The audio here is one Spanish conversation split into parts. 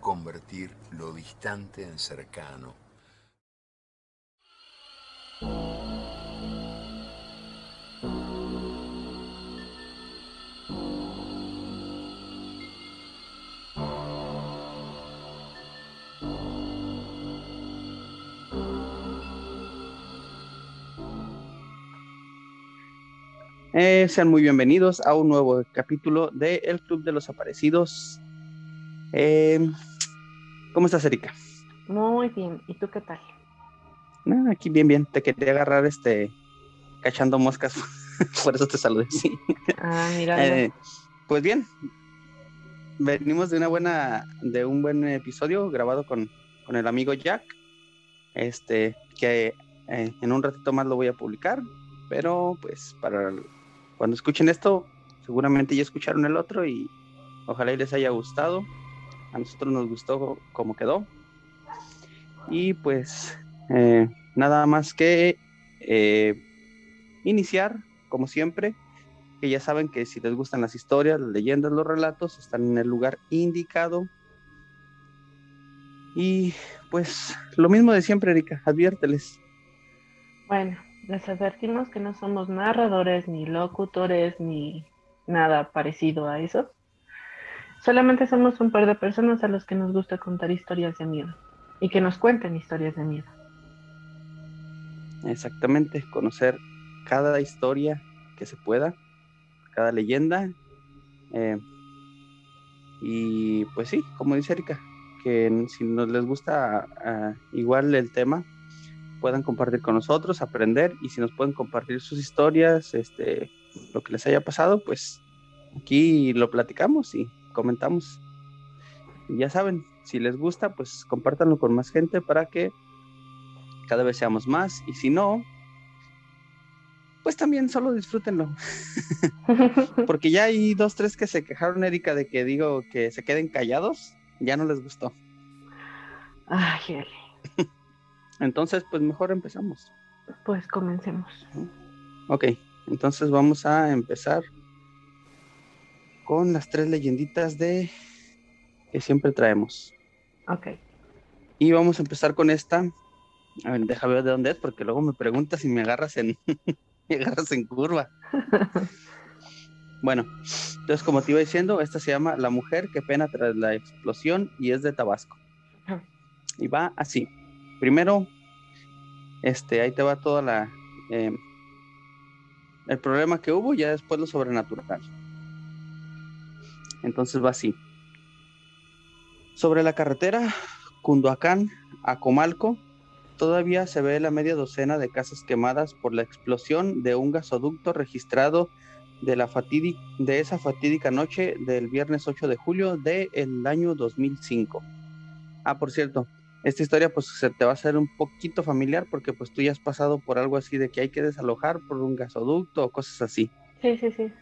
convertir lo distante en cercano. Eh, sean muy bienvenidos a un nuevo capítulo de El Club de los Aparecidos. Eh, ¿Cómo estás, Erika? Muy bien. ¿Y tú qué tal? aquí bien, bien. Te quería agarrar este cachando moscas, por eso te saludé. Sí. Ah, mira. Eh, pues bien, venimos de una buena, de un buen episodio grabado con, con el amigo Jack. Este, que en un ratito más lo voy a publicar, pero pues para cuando escuchen esto, seguramente ya escucharon el otro y ojalá y les haya gustado. A nosotros nos gustó como quedó. Y pues eh, nada más que eh, iniciar, como siempre, que ya saben que si les gustan las historias, las leyendas, los relatos, están en el lugar indicado. Y pues lo mismo de siempre, Erika, adviérteles. Bueno, les advertimos que no somos narradores, ni locutores, ni nada parecido a eso. Solamente somos un par de personas a los que nos gusta contar historias de miedo y que nos cuenten historias de miedo. Exactamente, conocer cada historia que se pueda, cada leyenda. Eh, y pues sí, como dice Erika, que si nos les gusta ah, igual el tema, puedan compartir con nosotros, aprender y si nos pueden compartir sus historias, este, lo que les haya pasado, pues aquí lo platicamos y comentamos. Y ya saben, si les gusta, pues compártanlo con más gente para que cada vez seamos más y si no, pues también solo disfrútenlo. Porque ya hay dos, tres que se quejaron, Erika, de que digo que se queden callados, ya no les gustó. Ay, entonces, pues mejor empezamos. Pues comencemos. Ok, entonces vamos a empezar con las tres leyenditas de que siempre traemos. Ok. Y vamos a empezar con esta. A ver, déjame ver de dónde es, porque luego me preguntas si me agarras en, me agarras en curva. bueno, entonces como te iba diciendo, esta se llama La mujer que pena tras la explosión y es de Tabasco. Y va así. Primero, este, ahí te va toda la em, el problema que hubo, ya después lo sobrenatural. Entonces va así. Sobre la carretera Cunduacán a Comalco, todavía se ve la media docena de casas quemadas por la explosión de un gasoducto registrado de, la de esa fatídica noche del viernes 8 de julio del año 2005. Ah, por cierto, esta historia pues se te va a hacer un poquito familiar porque pues tú ya has pasado por algo así de que hay que desalojar por un gasoducto o cosas así. Sí, sí, sí.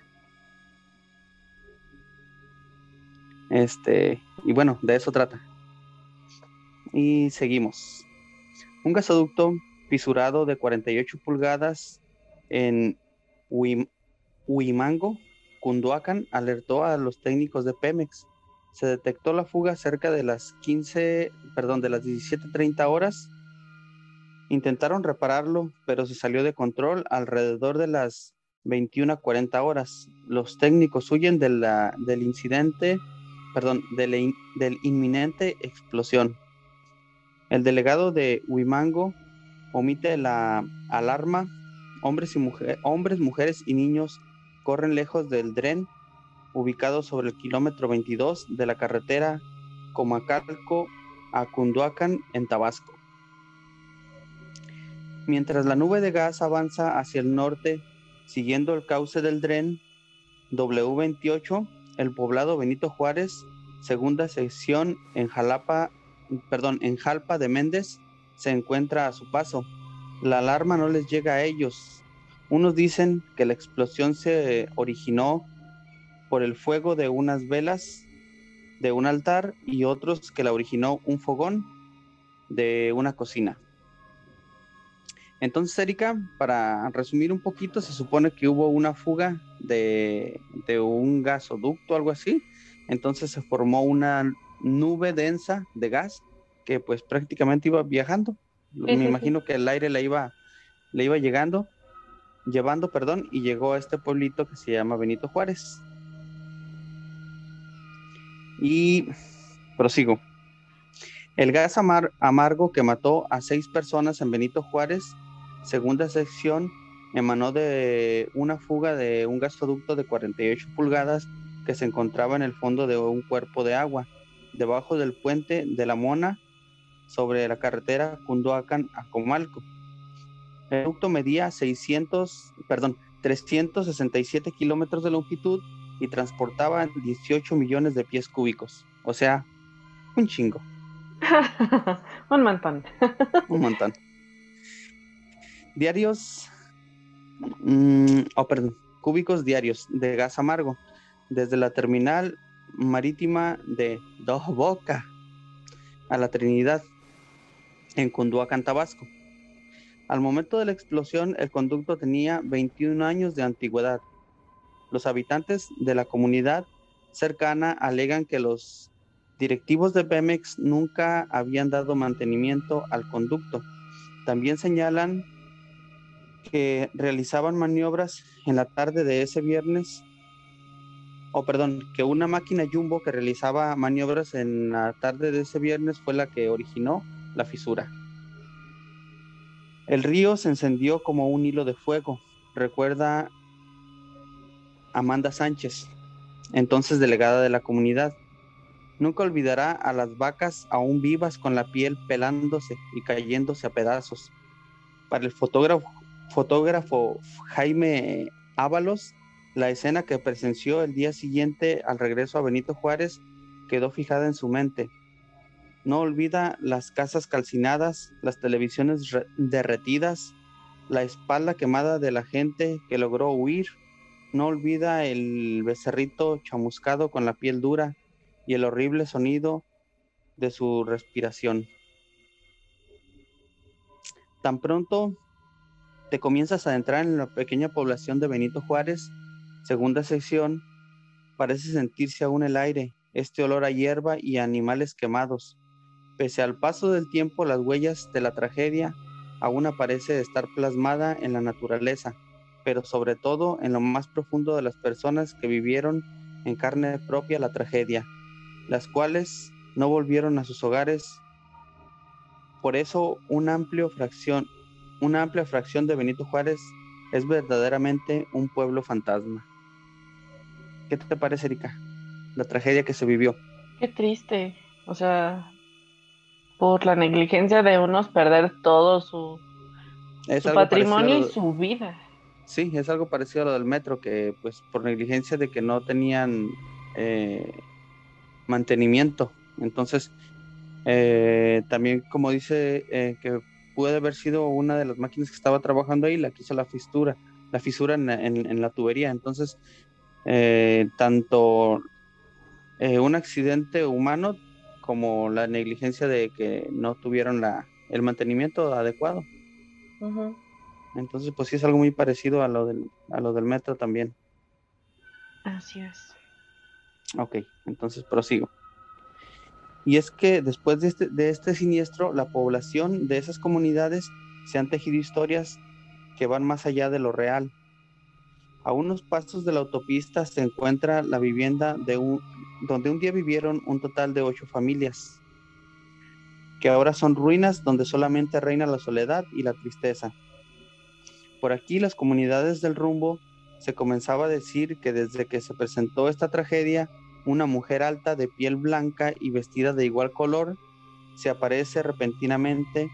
Este, y bueno, de eso trata. Y seguimos. Un gasoducto fisurado de 48 pulgadas en Huimango, Cunduacan, alertó a los técnicos de Pemex se detectó la fuga cerca de las 15, perdón, de las 17.30 horas. Intentaron repararlo, pero se salió de control alrededor de las 21.40 horas. Los técnicos huyen de la, del incidente, perdón, de del inminente explosión. El delegado de Huimango omite la alarma. Hombres, y hombres, mujeres y niños corren lejos del dren ubicado sobre el kilómetro 22 de la carretera Comacalco a Cunduacan, en Tabasco. Mientras la nube de gas avanza hacia el norte, siguiendo el cauce del dren W28, el poblado Benito Juárez segunda sección en Jalapa, perdón, en Jalpa de Méndez se encuentra a su paso. La alarma no les llega a ellos. Unos dicen que la explosión se originó por el fuego de unas velas de un altar y otros que la originó un fogón de una cocina. Entonces, Erika, para resumir un poquito, se supone que hubo una fuga de, de un gasoducto, algo así. Entonces se formó una nube densa de gas que pues prácticamente iba viajando. Me imagino que el aire le iba, le iba llegando, llevando, perdón, y llegó a este pueblito que se llama Benito Juárez. Y prosigo. El gas amargo que mató a seis personas en Benito Juárez, segunda sección, emanó de una fuga de un gasoducto de 48 pulgadas que se encontraba en el fondo de un cuerpo de agua, debajo del puente de la Mona, sobre la carretera Cunduacan a Comalco. El ducto medía 600, perdón, 367 kilómetros de longitud y transportaba 18 millones de pies cúbicos. O sea, un chingo. un montón. un montón. Diarios, mm, oh, perdón, cúbicos diarios de gas amargo desde la terminal marítima de Dos Boca a la Trinidad en Cunduacán, Tabasco. Al momento de la explosión, el conducto tenía 21 años de antigüedad los habitantes de la comunidad cercana alegan que los directivos de Pemex nunca habían dado mantenimiento al conducto. También señalan que realizaban maniobras en la tarde de ese viernes, o perdón, que una máquina Jumbo que realizaba maniobras en la tarde de ese viernes fue la que originó la fisura. El río se encendió como un hilo de fuego, recuerda Amanda Sánchez, entonces delegada de la comunidad. Nunca olvidará a las vacas aún vivas con la piel pelándose y cayéndose a pedazos. Para el fotógrafo, fotógrafo Jaime Ábalos, la escena que presenció el día siguiente al regreso a Benito Juárez quedó fijada en su mente. No olvida las casas calcinadas, las televisiones derretidas, la espalda quemada de la gente que logró huir no olvida el becerrito chamuscado con la piel dura y el horrible sonido de su respiración. Tan pronto te comienzas a entrar en la pequeña población de Benito Juárez, segunda sección, parece sentirse aún el aire, este olor a hierba y animales quemados. Pese al paso del tiempo, las huellas de la tragedia aún aparece estar plasmada en la naturaleza pero sobre todo en lo más profundo de las personas que vivieron en carne propia la tragedia, las cuales no volvieron a sus hogares. Por eso una, amplio fracción, una amplia fracción de Benito Juárez es verdaderamente un pueblo fantasma. ¿Qué te parece, Erika? La tragedia que se vivió. Qué triste. O sea, por la negligencia de unos perder todo su, su patrimonio y su vida. Sí, es algo parecido a lo del metro, que pues por negligencia de que no tenían eh, mantenimiento. Entonces, eh, también como dice eh, que puede haber sido una de las máquinas que estaba trabajando ahí la que hizo la fisura, la fisura en, la tubería. Entonces, tanto un accidente humano como la negligencia de que no tuvieron la, el mantenimiento adecuado. Entonces, pues sí es algo muy parecido a lo del, a lo del metro también. Así es. Ok, entonces prosigo. Y es que después de este, de este siniestro, la población de esas comunidades se han tejido historias que van más allá de lo real. A unos pasos de la autopista se encuentra la vivienda de donde un día vivieron un total de ocho familias, que ahora son ruinas donde solamente reina la soledad y la tristeza. Por aquí las comunidades del rumbo se comenzaba a decir que desde que se presentó esta tragedia, una mujer alta de piel blanca y vestida de igual color se aparece repentinamente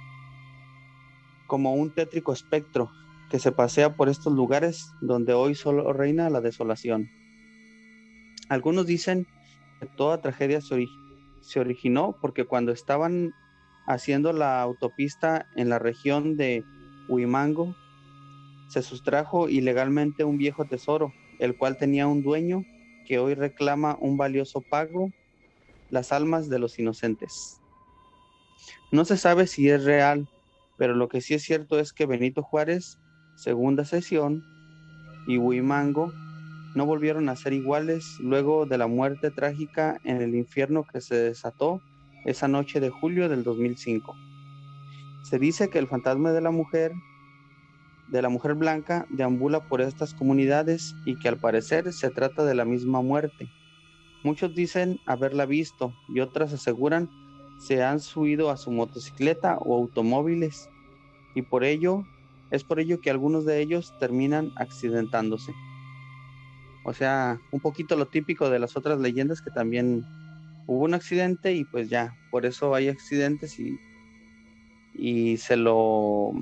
como un tétrico espectro que se pasea por estos lugares donde hoy solo reina la desolación. Algunos dicen toda tragedia se, se originó porque cuando estaban haciendo la autopista en la región de Huimango, se sustrajo ilegalmente un viejo tesoro, el cual tenía un dueño que hoy reclama un valioso pago, las almas de los inocentes. No se sabe si es real, pero lo que sí es cierto es que Benito Juárez, segunda sesión, y Huimango no volvieron a ser iguales luego de la muerte trágica en el infierno que se desató esa noche de julio del 2005. Se dice que el fantasma de la mujer, de la mujer blanca, deambula por estas comunidades y que al parecer se trata de la misma muerte. Muchos dicen haberla visto y otras aseguran se han subido a su motocicleta o automóviles y por ello es por ello que algunos de ellos terminan accidentándose. O sea, un poquito lo típico de las otras leyendas que también hubo un accidente y pues ya, por eso hay accidentes y, y se lo,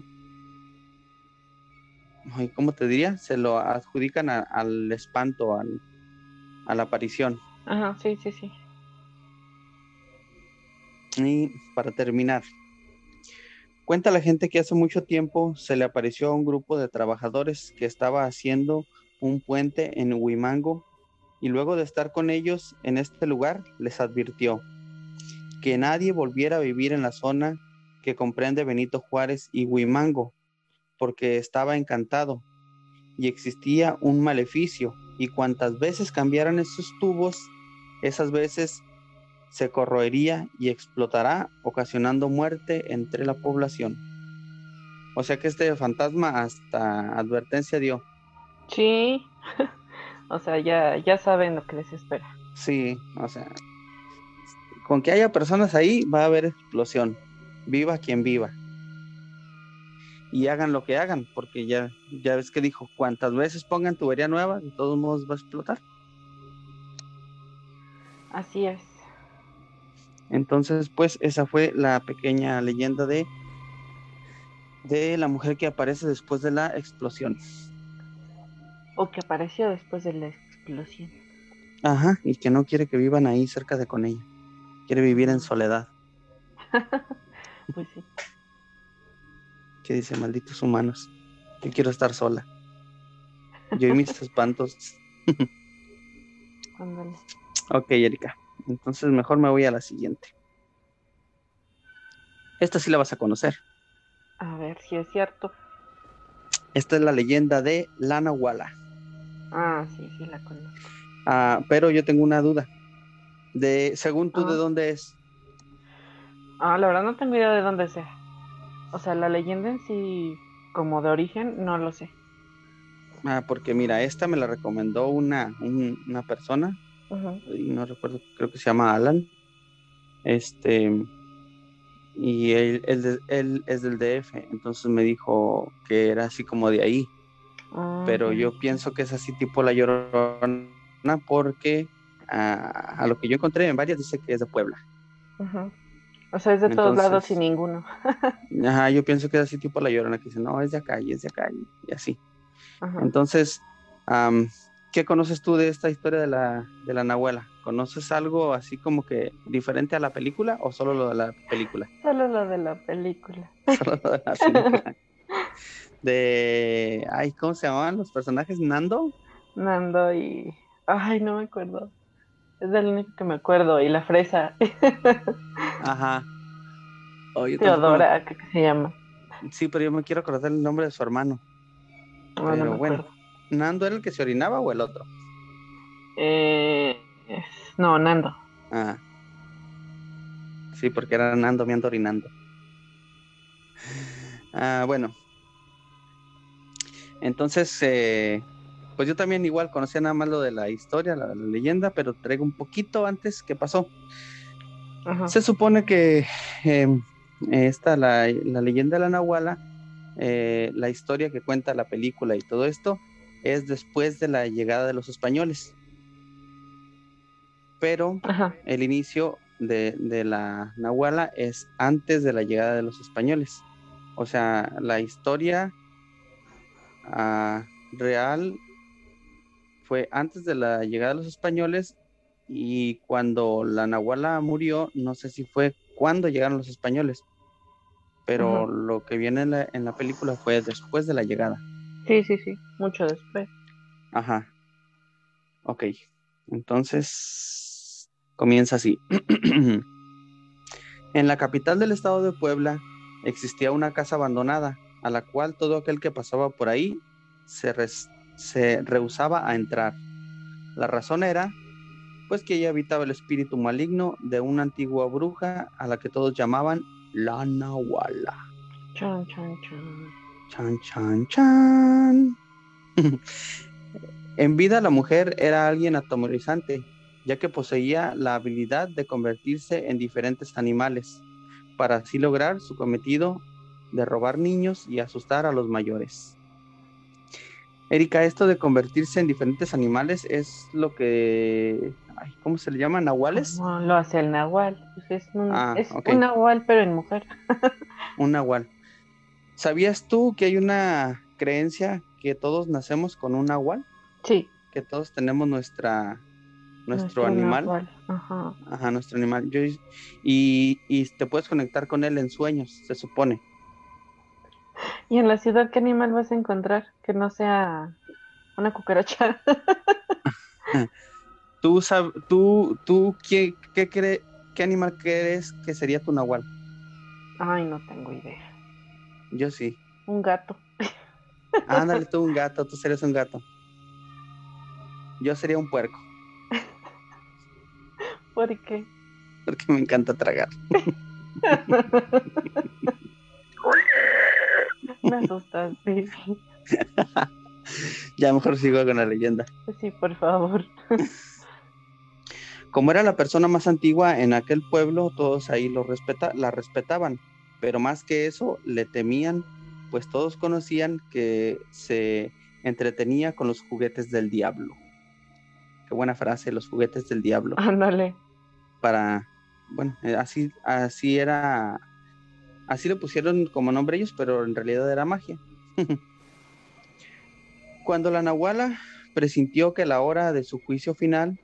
¿cómo te diría? Se lo adjudican al espanto, a la aparición. Ajá, sí, sí, sí. Y para terminar, cuenta la gente que hace mucho tiempo se le apareció a un grupo de trabajadores que estaba haciendo un puente en Huimango y luego de estar con ellos en este lugar les advirtió que nadie volviera a vivir en la zona que comprende Benito Juárez y Huimango, porque estaba encantado y existía un maleficio y cuantas veces cambiaran esos tubos, esas veces se corroería y explotará, ocasionando muerte entre la población. O sea que este fantasma hasta advertencia dio. Sí, O sea, ya, ya saben lo que les espera. Sí, o sea, con que haya personas ahí va a haber explosión. Viva quien viva. Y hagan lo que hagan, porque ya, ya ves que dijo, cuantas veces pongan tubería nueva, de todos modos va a explotar. Así es. Entonces, pues esa fue la pequeña leyenda de, de la mujer que aparece después de la explosión o que apareció después de la explosión. Ajá, y que no quiere que vivan ahí cerca de con ella. Quiere vivir en soledad. pues sí. Que dice, malditos humanos, yo quiero estar sola. Yo y mis espantos. Ok, Erika. Entonces mejor me voy a la siguiente. Esta sí la vas a conocer. A ver si es cierto. Esta es la leyenda de Lana Walla. Ah, sí, sí la conozco. Ah, pero yo tengo una duda. De, según tú, ¿de ah. dónde es? Ah, la verdad no tengo idea de dónde sea. O sea, la leyenda en sí, como de origen, no lo sé. Ah, porque mira, esta me la recomendó una, una persona, y no recuerdo, creo que se llama Alan. Este, y él, él, él, es del DF, entonces me dijo que era así como de ahí. Ah, pero yo pienso que es así tipo la llorona porque a, lo que yo encontré en varias dice que es de Puebla. O sea, es de todos lados y ninguno. ajá, yo pienso que es así tipo la llorona que dice, no, es de acá y es de acá y, así. Entonces, ¿qué conoces tú de esta historia de la, de la Nahuela? ¿Conoces algo así como que diferente a la película o solo lo de la película? Solo lo de la película. Solo lo de la película de, ay, ¿cómo se llamaban los personajes? Nando. Nando y, ay, no me acuerdo. Es del único que me acuerdo y la fresa. Ajá. Teodora, ¿qué se llama? Sí, pero yo me quiero acordar el nombre de su hermano. Pero bueno, ¿Nando era el que se orinaba o el otro? Eh, no, Nando. Ah. Sí, porque era Nando me ando orinando. Ah, bueno, entonces, eh, pues yo también igual conocía nada más lo de la historia, la, leyenda, pero traigo un poquito antes que pasó. Se supone que eh, esta, la, leyenda de la Nahuala, eh, la historia que cuenta la película y todo esto, es después de la llegada de los españoles. Pero el inicio de, de, la Nahuala es antes de la llegada de los españoles. O sea, la historia real fue antes de la llegada de los españoles y cuando la Nahuala murió, no sé si fue cuando llegaron los españoles, pero lo que viene en la, película fue después de la llegada. Sí, sí, sí, mucho después. Ajá. Ok, entonces comienza así. en la capital del estado de Puebla existía una casa abandonada, a la cual todo aquel que pasaba por ahí se, se rehusaba a entrar. La razón era, pues que ella habitaba el espíritu maligno de una antigua bruja a la que todos llamaban la Nahuala. Chan, chan, chan. Chan, chan, chan. en vida la mujer era alguien atemorizante, ya que poseía la habilidad de convertirse en diferentes animales, para así lograr su cometido de robar niños y asustar a los mayores. Erika, esto de convertirse en diferentes animales es lo que, ¿cómo se le llama? ¿Nahuales? No, lo hace el nahual. Pues es un, ah, un nahual, pero en mujer. un nahual. ¿Sabías tú que hay una creencia que todos nacemos con un nahual? Sí. Que todos tenemos nuestra nuestro, animal. Ajá. Ajá. nuestro animal. y, y te puedes conectar con él en sueños, se supone. ¿Y en la ciudad qué animal vas a encontrar que no sea una cucaracha? ¿Tú, tú, tú qué, qué, qué animal crees que sería tu nahual? Ay, no tengo idea. Yo sí. Un gato. Ándale, tú un gato, tú serías un gato. Yo sería un puerco. ¿Por qué? Porque me encanta tragar. Me asustaste. ya mejor sigo con la leyenda. Sí, por favor. Como era la persona más antigua en aquel pueblo, todos ahí lo respeta la respetaban, pero más que eso le temían, pues todos conocían que se entretenía con los juguetes del diablo. Qué buena frase, los juguetes del diablo. Ándale. Para, bueno, eh, así, así era Así lo pusieron como nombre ellos, pero en realidad era magia. Cuando la Nahuala presintió que la hora de su juicio final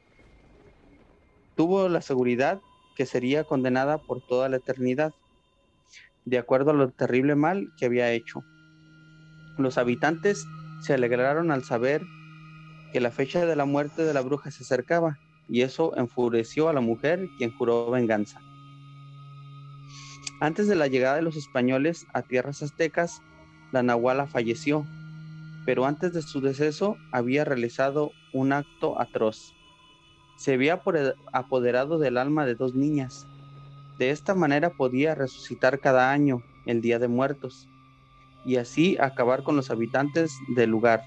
tuvo la seguridad que sería condenada por toda la eternidad, de acuerdo a lo terrible mal que había hecho. Los habitantes se alegraron al saber que la fecha de la muerte de la bruja se acercaba, y eso enfureció a la mujer, quien juró venganza. Antes de la llegada de los españoles a tierras aztecas, la Nahuala falleció, pero antes de su deceso había realizado un acto atroz. Se había apoderado del alma de dos niñas. De esta manera podía resucitar cada año, el Día de Muertos, y así acabar con los habitantes del lugar,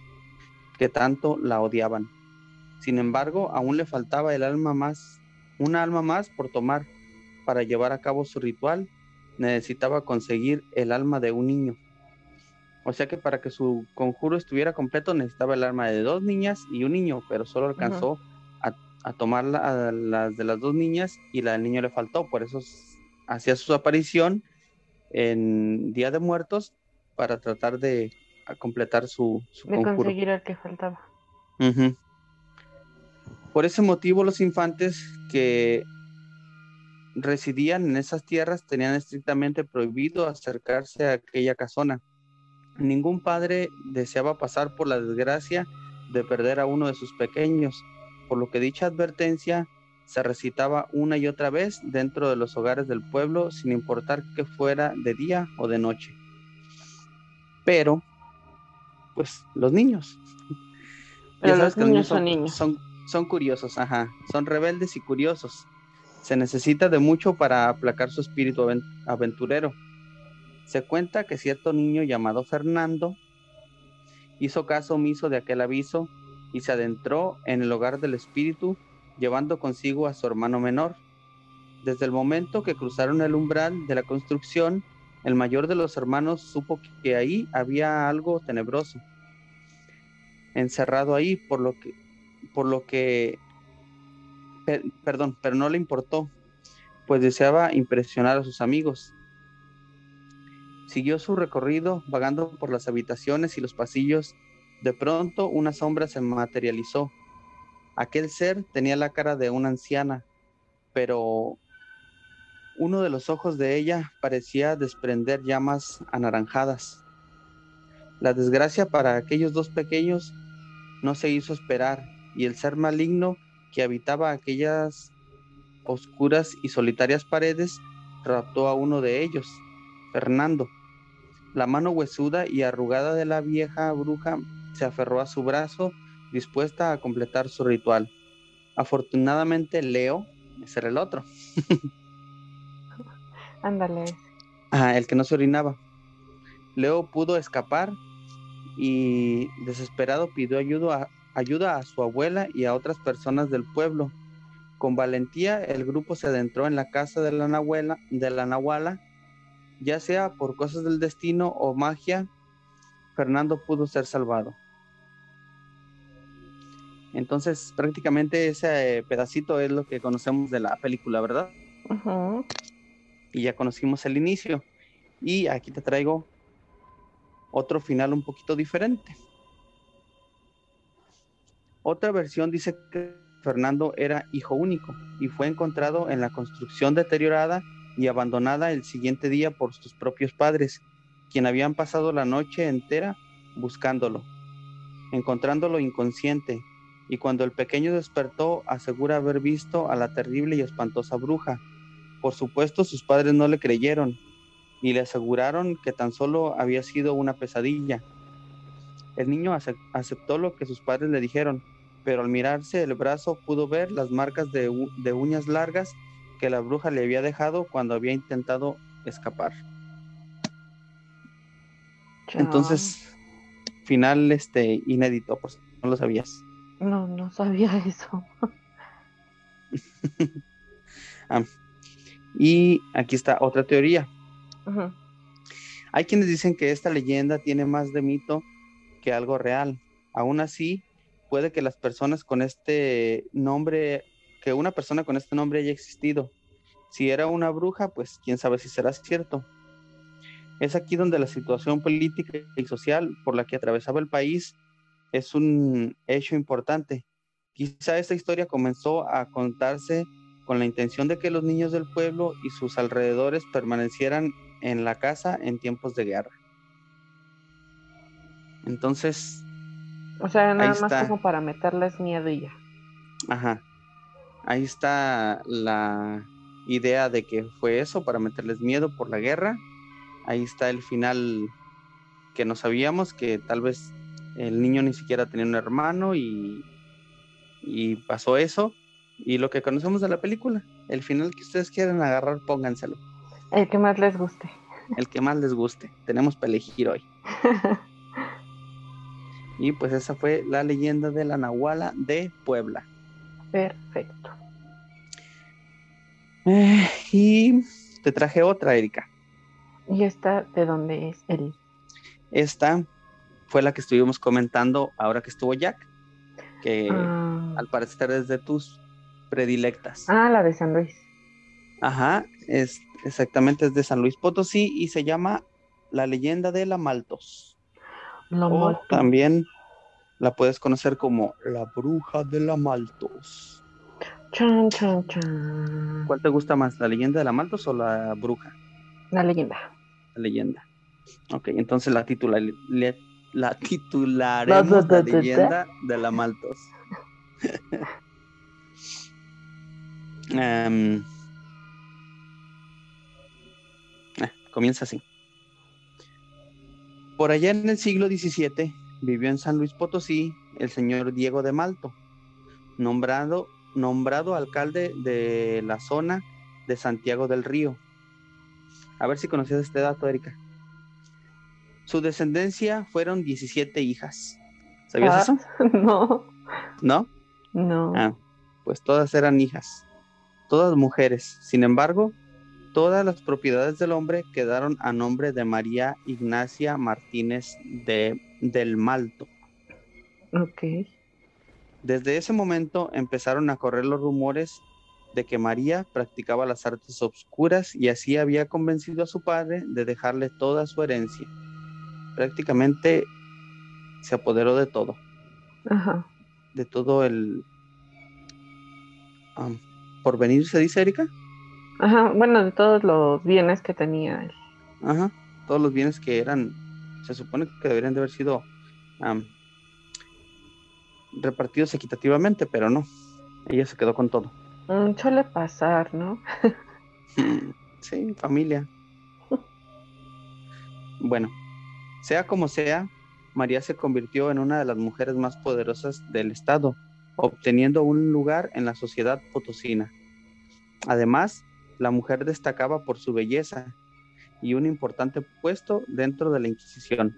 que tanto la odiaban. Sin embargo, aún le faltaba el alma más, una alma más por tomar para llevar a cabo su ritual necesitaba conseguir el alma de un niño. O sea que para que su conjuro estuviera completo necesitaba el alma de dos niñas y un niño, pero solo alcanzó a, tomar la, las de las dos niñas y la del niño le faltó. Por eso hacía su aparición en Día de Muertos para tratar de completar su, su de conseguir el que faltaba. Por ese motivo los infantes que residían en esas tierras tenían estrictamente prohibido acercarse a aquella casona. Ningún padre deseaba pasar por la desgracia de perder a uno de sus pequeños, por lo que dicha advertencia se recitaba una y otra vez dentro de los hogares del pueblo, sin importar que fuera de día o de noche. Pero, pues, los niños. Pero los niños son, niños. Son, son curiosos, ajá. Son rebeldes y curiosos. Se necesita de mucho para aplacar su espíritu aventurero. Se cuenta que cierto niño llamado Fernando hizo caso omiso de aquel aviso y se adentró en el hogar del espíritu llevando consigo a su hermano menor. Desde el momento que cruzaron el umbral de la construcción, el mayor de los hermanos supo que ahí había algo tenebroso encerrado ahí, por lo que, por lo que perdón, pero no le importó, pues deseaba impresionar a sus amigos. Siguió su recorrido vagando por las habitaciones y los pasillos. De pronto una sombra se materializó. Aquel ser tenía la cara de una anciana, pero uno de los ojos de ella parecía desprender llamas anaranjadas. La desgracia para aquellos dos pequeños no se hizo esperar y el ser maligno que habitaba aquellas oscuras y solitarias paredes raptó a uno de ellos, Fernando. La mano huesuda y arrugada de la vieja bruja se aferró a su brazo, dispuesta a completar su ritual. Afortunadamente, Leo, ese era el otro. Ándale. Ah, el que no se orinaba. Leo pudo escapar y desesperado pidió ayuda a, ayuda a su abuela y a otras personas del pueblo. Con valentía el grupo se adentró en la casa de la, Nahuela, de la Nahuala, ya sea por cosas del destino o magia, Fernando pudo ser salvado. Entonces, prácticamente ese pedacito es lo que conocemos de la película, ¿verdad? Y ya conocimos el inicio. Y aquí te traigo otro final un poquito diferente. Otra versión dice que Fernando era hijo único y fue encontrado en la construcción deteriorada y abandonada el siguiente día por sus propios padres, quien habían pasado la noche entera buscándolo, encontrándolo inconsciente, y cuando el pequeño despertó asegura haber visto a la terrible y espantosa bruja. Por supuesto sus padres no le creyeron y le aseguraron que tan solo había sido una pesadilla. El niño aceptó lo que sus padres le dijeron, pero al mirarse el brazo pudo ver las marcas de, uñas largas que la bruja le había dejado cuando había intentado escapar. Entonces, final este inédito, pues no lo sabías. No, no sabía eso. Ah, y aquí está otra teoría. Hay quienes dicen que esta leyenda tiene más de mito que algo real. Aún así, puede que las personas con este nombre, que una persona con este nombre haya existido. Si era una bruja, pues quién sabe si será cierto. Es aquí donde la situación política y social por la que atravesaba el país es un hecho importante. Quizá esta historia comenzó a contarse con la intención de que los niños del pueblo y sus alrededores permanecieran en la casa en tiempos de guerra. Entonces, o sea, nada más como para meterles miedo y ya. Ajá. Ahí está la idea de que fue eso, para meterles miedo por la guerra. Ahí está el final que no sabíamos, que tal vez el niño ni siquiera tenía un hermano y, y pasó eso. Y lo que conocemos de la película, el final que ustedes quieran agarrar, pónganselo. El que más les guste. El que más les guste. Tenemos para elegir hoy. Y pues esa fue la leyenda de la Nahuala de Puebla. Perfecto. Eh, y te traje otra, Erika. ¿Y esta de dónde es, Eri? Esta fue la que estuvimos comentando ahora que estuvo Jack, que ah. al parecer es de tus predilectas. Ah, la de San Luis. Ajá, es exactamente es de San Luis Potosí y se llama La leyenda de la Maltos o también la puedes conocer como la bruja de la Maltos. Chan, chan, chan. ¿Cuál te gusta más, la leyenda de la Maltos o la bruja? La leyenda. La leyenda. Ok, entonces la titular, la titularemos la leyenda de la Maltos. Em, eh, comienza así. Por allá en el siglo XVII vivió en San Luis Potosí el señor Diego de Malto, nombrado, nombrado alcalde de la zona de Santiago del Río. A ver si conocías este dato, Erika. Su descendencia fueron 17 hijas. ¿Sabías ah, eso? No. ¿No? No. Ah, pues todas eran hijas, todas mujeres. Sin embargo, Todas las propiedades del hombre quedaron a nombre de María Ignacia Martínez de, del Malto. Ok. Desde ese momento empezaron a correr los rumores de que María practicaba las artes obscuras y así había convencido a su padre de dejarle toda su herencia. Prácticamente se apoderó de todo. Ajá. De todo el, por venir, se dice Erika. Ajá, bueno, de todos los bienes que tenía él. Ajá, todos los bienes que eran, se supone que deberían de haber sido repartidos equitativamente, pero no. Ella se quedó con todo. Mm, suele pasar, ¿no? sí, familia. bueno, sea como sea, María se convirtió en una de las mujeres más poderosas del estado, obteniendo un lugar en la sociedad potosina. Además, la mujer destacaba por su belleza y un importante puesto dentro de la Inquisición.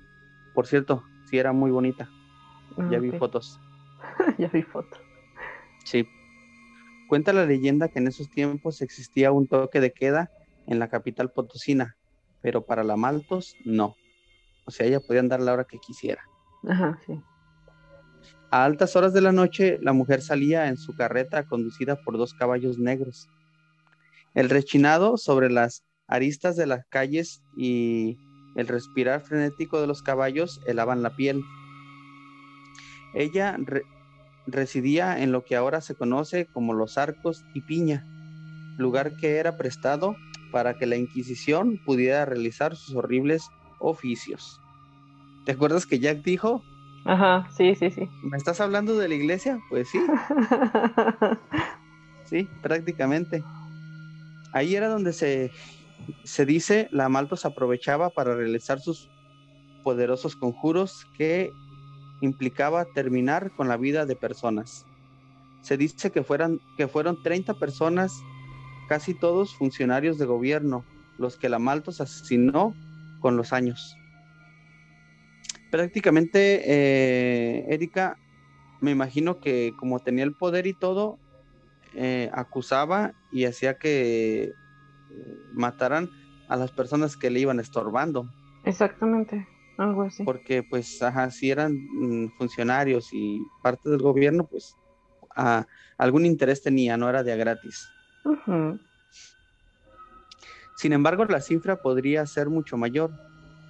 Por cierto, sí era muy bonita. Ah, ya vi fotos. ya vi fotos. Sí. Cuenta la leyenda que en esos tiempos existía un toque de queda en la capital potosina, pero para la Maltos no. O sea, ella podía andar la hora que quisiera. Ajá, sí. A altas horas de la noche, la mujer salía en su carreta conducida por dos caballos negros. El rechinado sobre las aristas de las calles y el respirar frenético de los caballos helaban la piel. Ella residía en lo que ahora se conoce como los Arcos y Piña, lugar que era prestado para que la Inquisición pudiera realizar sus horribles oficios. ¿Te acuerdas que Jack dijo? Ajá, sí, sí, sí. ¿Me estás hablando de la iglesia? Pues sí. sí, prácticamente. Ahí era donde se, se dice la Maltos aprovechaba para realizar sus poderosos conjuros que implicaba terminar con la vida de personas. Se dice que, fueran, que fueron 30 personas, casi todos funcionarios de gobierno, los que la Maltos asesinó con los años. Prácticamente, eh, Erika, me imagino que como tenía el poder y todo, eh, acusaba y hacía que mataran a las personas que le iban estorbando. Exactamente, algo así. Porque pues, ajá, si eran mm, funcionarios y parte del gobierno, pues algún interés tenía, no era de a gratis. Sin embargo, la cifra podría ser mucho mayor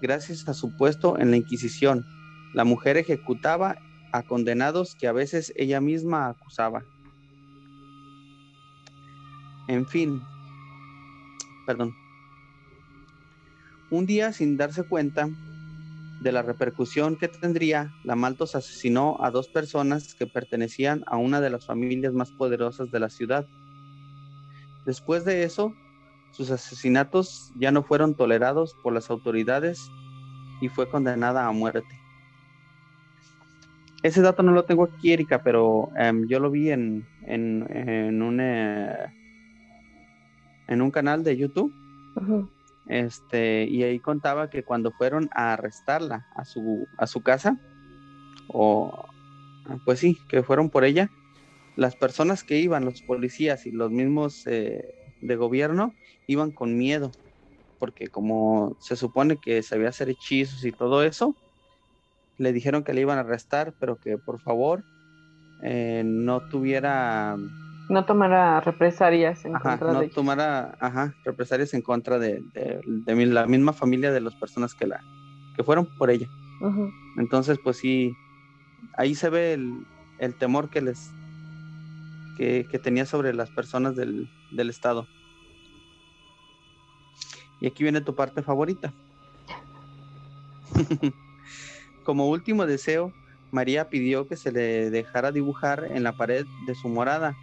gracias a su puesto en la Inquisición. La mujer ejecutaba a condenados que a veces ella misma acusaba. En fin, perdón. Un día, sin darse cuenta de la repercusión que tendría, la Maltos asesinó a dos personas que pertenecían a una de las familias más poderosas de la ciudad. Después de eso, sus asesinatos ya no fueron tolerados por las autoridades y fue condenada a muerte. Ese dato no lo tengo aquí, Erika, pero em, yo lo vi en, en, un, eh, en un canal de YouTube. Este, y ahí contaba que cuando fueron a arrestarla a su, a su casa, o pues sí, que fueron por ella, las personas que iban, los policías y los mismos eh, de gobierno, iban con miedo, porque como se supone que sabía hacer hechizos y todo eso, le dijeron que le iban a arrestar, pero que por favor eh, no tuviera... No tomara represalias en contra no tomara ajá, represalias en contra de, la misma familia de las personas que la que fueron por ella. Entonces, pues sí, ahí se ve el, temor que les que, que, tenía sobre las personas del, del estado. Y aquí viene tu parte favorita. Como último deseo, María pidió que se le dejara dibujar en la pared de su morada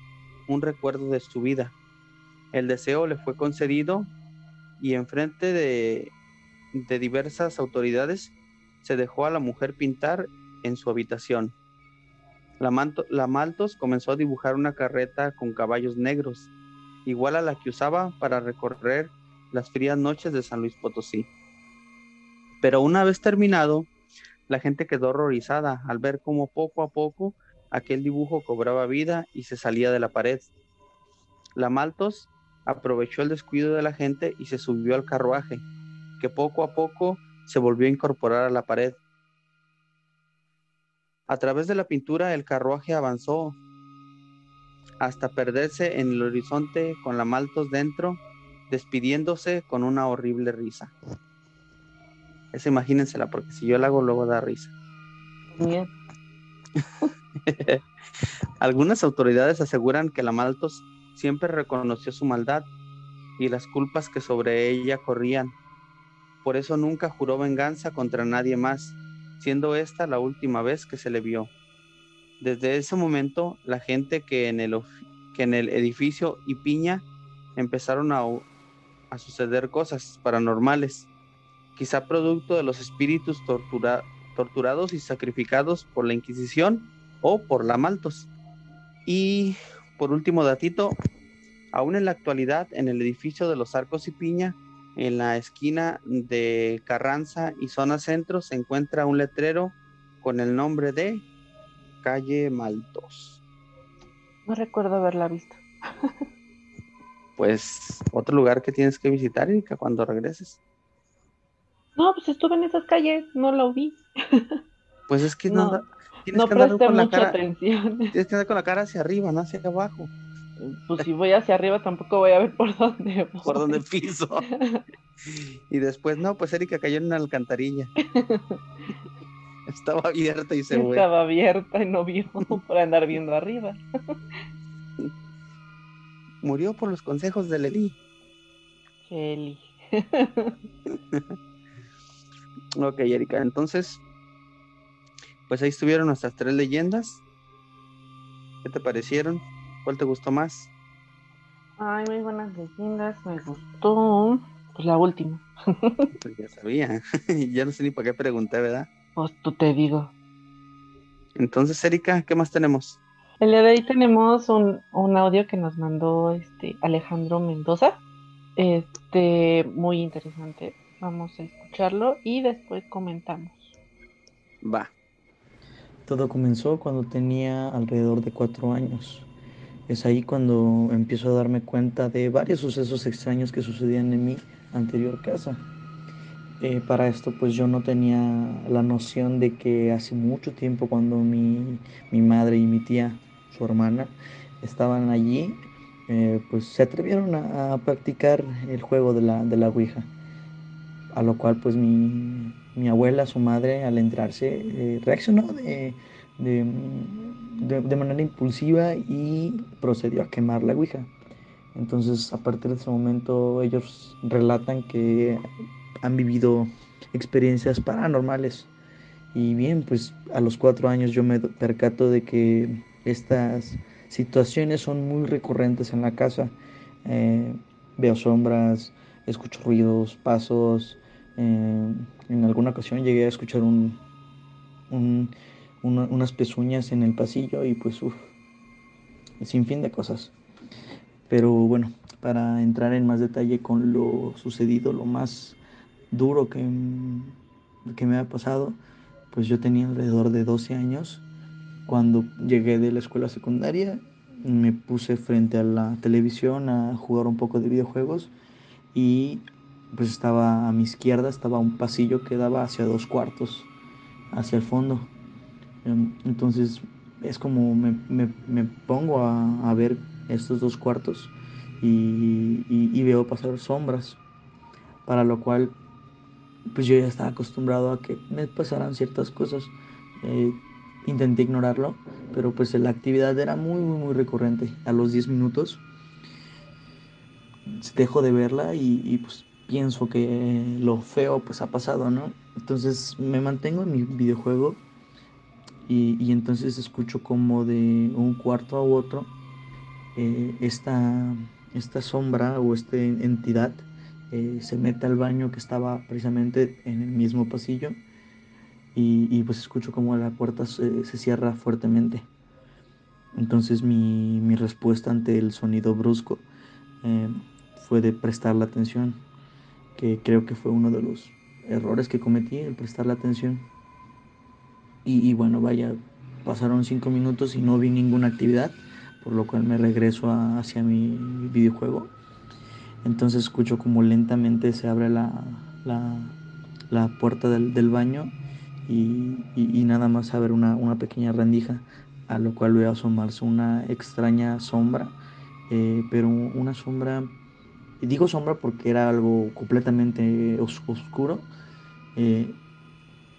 un recuerdo de su vida. El deseo le fue concedido y en frente de, de diversas autoridades se dejó a la mujer pintar en su habitación. La, la, Maltos comenzó a dibujar una carreta con caballos negros, igual a la que usaba para recorrer las frías noches de San Luis Potosí. Pero una vez terminado, la gente quedó horrorizada al ver cómo poco a poco aquel dibujo cobraba vida y se salía de la pared. La Maltos aprovechó el descuido de la gente y se subió al carruaje, que poco a poco se volvió a incorporar a la pared. A través de la pintura el carruaje avanzó hasta perderse en el horizonte con la Maltos dentro despidiéndose con una horrible risa. Esa imagínensela, porque si yo la hago luego da risa. Bien. Algunas autoridades aseguran que la Maltos siempre reconoció su maldad y las culpas que sobre ella corrían. Por eso nunca juró venganza contra nadie más, siendo esta la última vez que se le vio. Desde ese momento, la gente que en el, que en el edificio y piña empezaron a, a suceder cosas paranormales, quizá producto de los espíritus torturados y sacrificados por la Inquisición o por la Maltos. Y por último datito, aún en la actualidad en el edificio de los Arcos y Piña, en la esquina de Carranza y zona centro se encuentra un letrero con el nombre de Calle Maltos. No recuerdo haberla visto. pues otro lugar que tienes que visitar, Erika, cuando regreses. No, pues estuve en esas calles, no lo vi. Pues es que no, no presté mucha atención. Tienes que andar con la cara hacia arriba, no hacia abajo. Pues si voy hacia arriba tampoco voy a ver por dónde Por dónde piso. y después, no, pues Erika cayó en una alcantarilla. Estaba abierta y se fue. Estaba abierta y no vio por andar viendo arriba. Murió por los consejos de Leli. Kelly. Ok, Erika, entonces pues ahí estuvieron nuestras tres leyendas. ¿Qué te parecieron? ¿Cuál te gustó más? Ay, muy buenas leyendas. Me gustó pues la última. pues ya sabía. ya no sé ni para qué pregunté, ¿verdad? Pues tú te digo. Entonces, Erika, ¿qué más tenemos? El día de hoy tenemos un, un audio que nos mandó este Alejandro Mendoza. Este, muy interesante. Vamos a escucharlo y después comentamos. Va. Todo comenzó cuando tenía alrededor de cuatro años. Es ahí cuando empiezo a darme cuenta de varios sucesos extraños que sucedían en mi anterior casa. Eh, para esto pues yo no tenía la noción de que hace mucho tiempo cuando mi, madre y mi tía, su hermana, estaban allí, eh, pues se atrevieron a, practicar el juego de la, de la Ouija. A lo cual pues mi, mi abuela, su madre, al entrarse, eh, reaccionó de, de, manera impulsiva y procedió a quemar la Ouija. Entonces, a partir de ese momento, ellos relatan que han vivido experiencias paranormales. Y bien, pues a los cuatro años yo me percato de que estas situaciones son muy recurrentes en la casa. Eh, veo sombras, escucho ruidos, pasos, eh, en alguna ocasión llegué a escuchar un, unas pezuñas en el pasillo y pues uff, sin fin de cosas. Pero bueno, para entrar en más detalle con lo sucedido, lo más duro que, que me ha pasado, pues yo tenía alrededor de 12 años. Cuando llegué de la escuela secundaria, me puse frente a la televisión a jugar un poco de videojuegos y pues estaba a mi izquierda, estaba un pasillo que daba hacia dos cuartos, hacia el fondo. Em, entonces es como me, pongo a, ver estos dos cuartos y, veo pasar sombras, para lo cual pues yo ya estaba acostumbrado a que me pasaran ciertas cosas. Eh, intenté ignorarlo, pero pues la actividad era muy, muy, muy recurrente. A los 10 minutos dejo de verla y, y pues pienso que lo feo pues ha pasado, ¿no? Entonces me mantengo en mi videojuego y, entonces escucho como de un cuarto a otro eh, esta, esta sombra o esta entidad eh, se mete al baño que estaba precisamente en el mismo pasillo y, pues escucho como la puerta se, cierra fuertemente. Entonces mi, mi, respuesta ante el sonido brusco eh, fue de prestar la atención que creo que fue uno de los errores que cometí, el prestarle atención. Y, bueno, vaya, pasaron cinco minutos y no vi ninguna actividad, por lo cual me regreso hacia mi videojuego. Entonces escucho como lentamente se abre la, la, puerta del, del baño y, y, nada más a ver una, una, pequeña rendija, a lo cual veo asomarse una extraña sombra, eh, pero una sombra y digo sombra porque era algo completamente oscuro. Eh,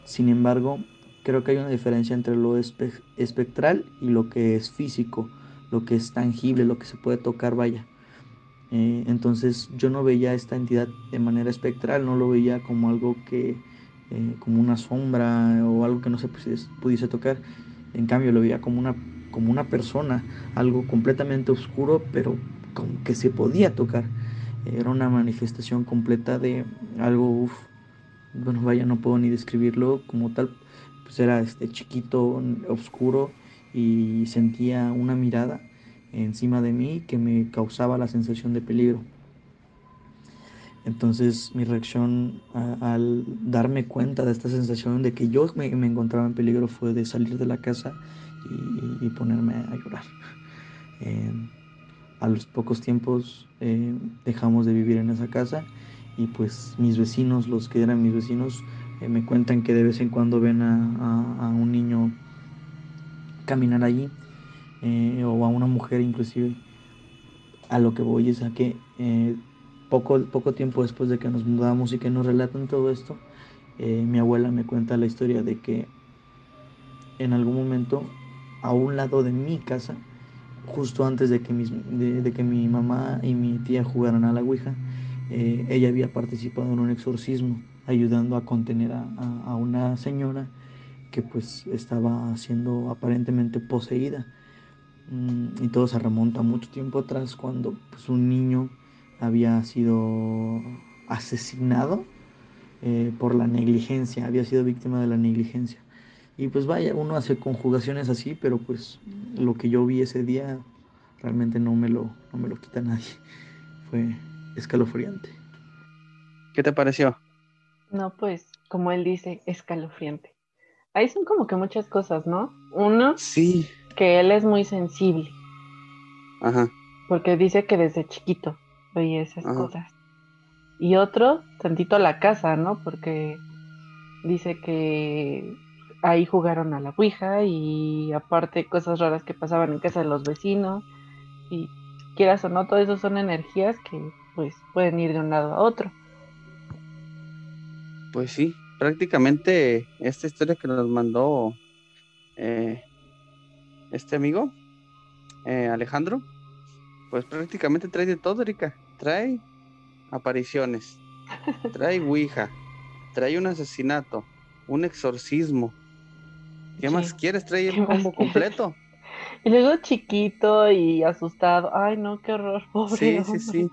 sin embargo, creo que hay una diferencia entre lo espectral y lo que es físico, lo que es tangible, lo que se puede tocar, vaya. Eh, entonces yo no veía esta entidad de manera espectral, no lo veía como algo que, eh, como una sombra o algo que no se pudiese, tocar. En cambio lo veía como una, como una persona, algo completamente oscuro, pero como que se podía tocar. Era una manifestación completa de algo, bueno, vaya, no puedo ni describirlo como tal, pues era este chiquito, oscuro y sentía una mirada encima de mí que me causaba la sensación de peligro. Entonces mi reacción al darme cuenta de esta sensación de que yo me, encontraba en peligro fue de salir de la casa y, ponerme a llorar. Em, a los pocos tiempos eh, dejamos de vivir en esa casa y pues mis vecinos, los que eran mis vecinos, eh, me cuentan que de vez en cuando ven a un niño caminar allí eh, o a una mujer inclusive. A lo que voy es a que poco, poco tiempo después de que nos mudamos y que nos relatan todo esto, mi abuela me cuenta la historia de que en algún momento a un lado de mi casa, justo antes de que, de, que mi mamá y mi tía jugaran a la Ouija, ella había participado en un exorcismo, ayudando a contener a, a una señora que pues estaba siendo aparentemente poseída. Mm, y todo se remonta mucho tiempo atrás cuando pues, un niño había sido asesinado eh, por la negligencia, había sido víctima de la negligencia. Y pues vaya, uno hace conjugaciones así, pero pues lo que yo vi ese día realmente no me lo, no me lo quita nadie. Fue escalofriante. ¿Qué te pareció? No, pues, como él dice, escalofriante. Ahí son como que muchas cosas, ¿no? Uno, sí que él es muy sensible. Ajá. Porque dice que desde chiquito veía esas cosas. Y otro, tantito la casa, ¿no? Porque dice que ahí jugaron a la Ouija y aparte cosas raras que pasaban en casa de los vecinos. Y quieras o no, todo eso son energías que pues pueden ir de un lado a otro. Pues sí, prácticamente esta historia que nos mandó eh, este amigo, eh, Alejandro, pues prácticamente trae de todo, Erika. Trae apariciones, trae Ouija, trae un asesinato, un exorcismo. ¿Qué más quieres? Trae el combo completo. Y luego chiquito y asustado. Ay, no, qué horror, pobre. Sí, sí, sí.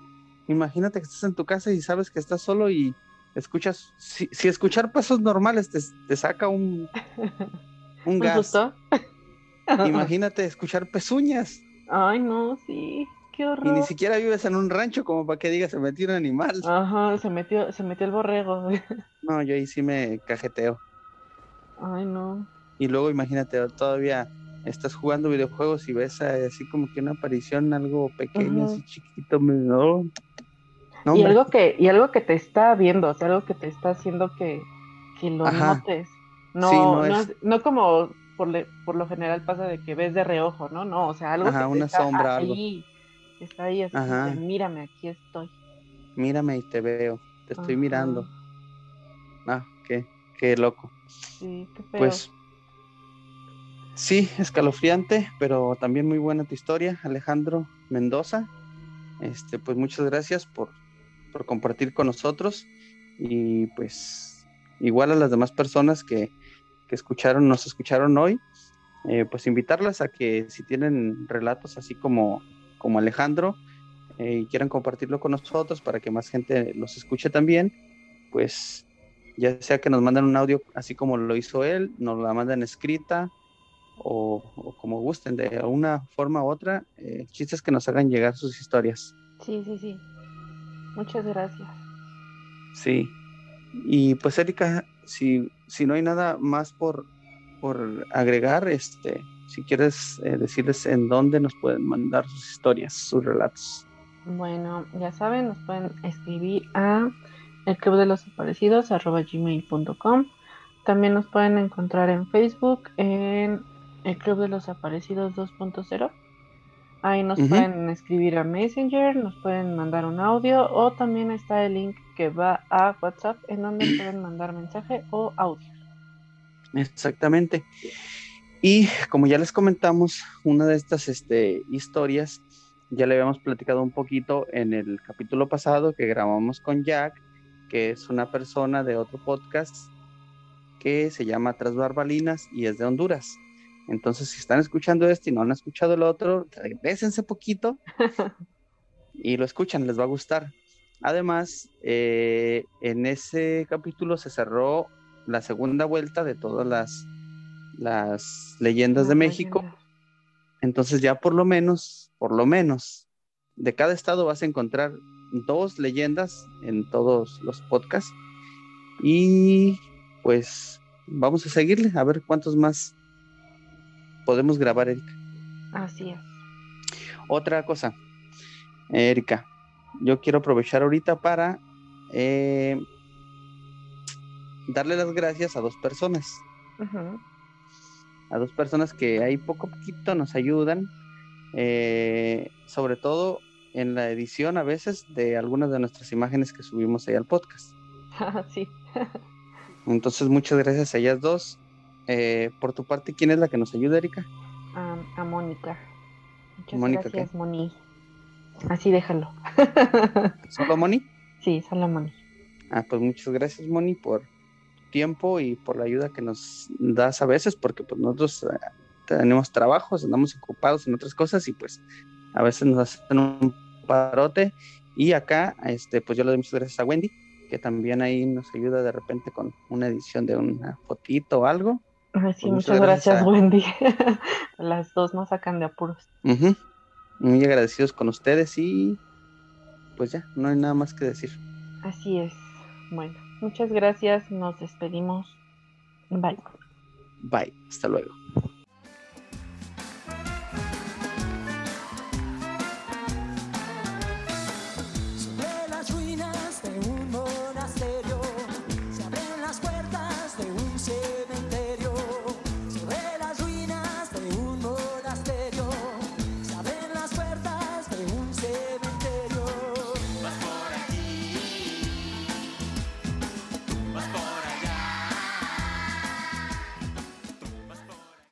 Imagínate que estás en tu casa y sabes que estás solo y escuchas. Si, escuchar pasos normales te, saca un, un gas. Imagínate escuchar pezuñas. Ay, no, sí, qué horror. Y ni siquiera vives en un rancho como para que digas se metió un animal. Ajá, se metió, se metió el borrego. No, yo ahí sí me cajeteo. Ay, no. Y luego imagínate, todavía estás jugando videojuegos y ves así como que una aparición, algo pequeño, así chiquito, no. y algo que, y algo que te está viendo, o sea, algo que te está haciendo que, que lo notes. No, no, no, como por, lo general pasa de que ves de reojo, ¿no? No, o sea, algo que una está sombra, ahí, está ahí, así, mírame, aquí estoy. Mírame y te veo, te estoy mirando. Ah, qué, qué loco. Sí, qué feo. Pues sí, escalofriante, pero también muy buena tu historia, Alejandro Mendoza. Este, pues muchas gracias por, por compartir con nosotros y pues igual a las demás personas que, que escucharon, nos escucharon hoy, eh, pues invitarlas a que si tienen relatos así como, como Alejandro eh, y quieran compartirlo con nosotros para que más gente los escuche también, pues ya sea que nos manden un audio así como lo hizo él, nos la mandan escrita o, como gusten, de una forma u otra, eh, chistes que nos hagan llegar sus historias. Sí, sí, sí. Muchas gracias. Sí. Y pues Erika, si, si no hay nada más por, por agregar, este, si quieres eh, decirles en dónde nos pueden mandar sus historias, sus relatos. Bueno, ya saben, nos pueden escribir a el club de los aparecidos gmail.com. También nos pueden encontrar en Facebook en el club de los aparecidos 2.0. Ahí nos pueden escribir a Messenger, nos pueden mandar un audio o también está el link que va a WhatsApp en donde pueden mandar mensaje o audio. Exactamente. Y como ya les comentamos, una de estas este, historias ya le habíamos platicado un poquito en el capítulo pasado que grabamos con Jack, que es una persona de otro podcast que se llama Tras Barbalinas y es de Honduras. Entonces, si están escuchando este y no han escuchado el otro, regresense poquito y lo escuchan, les va a gustar. Además, eh, en ese capítulo se cerró la segunda vuelta de todas las, las leyendas de México. Entonces ya por lo menos, por lo menos, de cada estado vas a encontrar dos leyendas en todos los podcasts. Y pues vamos a seguirle a ver cuántos más podemos grabar, Erika. Así es. Otra cosa, Erika, yo quiero aprovechar ahorita para eh, darle las gracias a dos personas. A dos personas que ahí poco a poquito nos ayudan, eh, sobre todo en la edición a veces de algunas de nuestras imágenes que subimos ahí al podcast. sí. Entonces, muchas gracias a ellas dos. Eh, por tu parte, ¿quién es la que nos ayuda, Erika? a Mónica. Muchas gracias, Moni. Así déjalo. ¿Solo Moni? Sí, solo Moni. Ah, pues muchas gracias, Moni, por tiempo y por la ayuda que nos das a veces, porque pues nosotros eh, tenemos trabajos, andamos ocupados en otras cosas y pues a veces nos hacen un parote. Y acá, este, pues yo le doy muchas gracias a Wendy, que también ahí nos ayuda de repente con una edición de una fotito o algo. Ay, sí, pues, muchas, gracias, Wendy. Las dos nos sacan de apuros. Muy agradecidos con ustedes y pues ya, no hay nada más que decir. Así es. Bueno, muchas gracias. Nos despedimos. Bye. Bye. Hasta luego.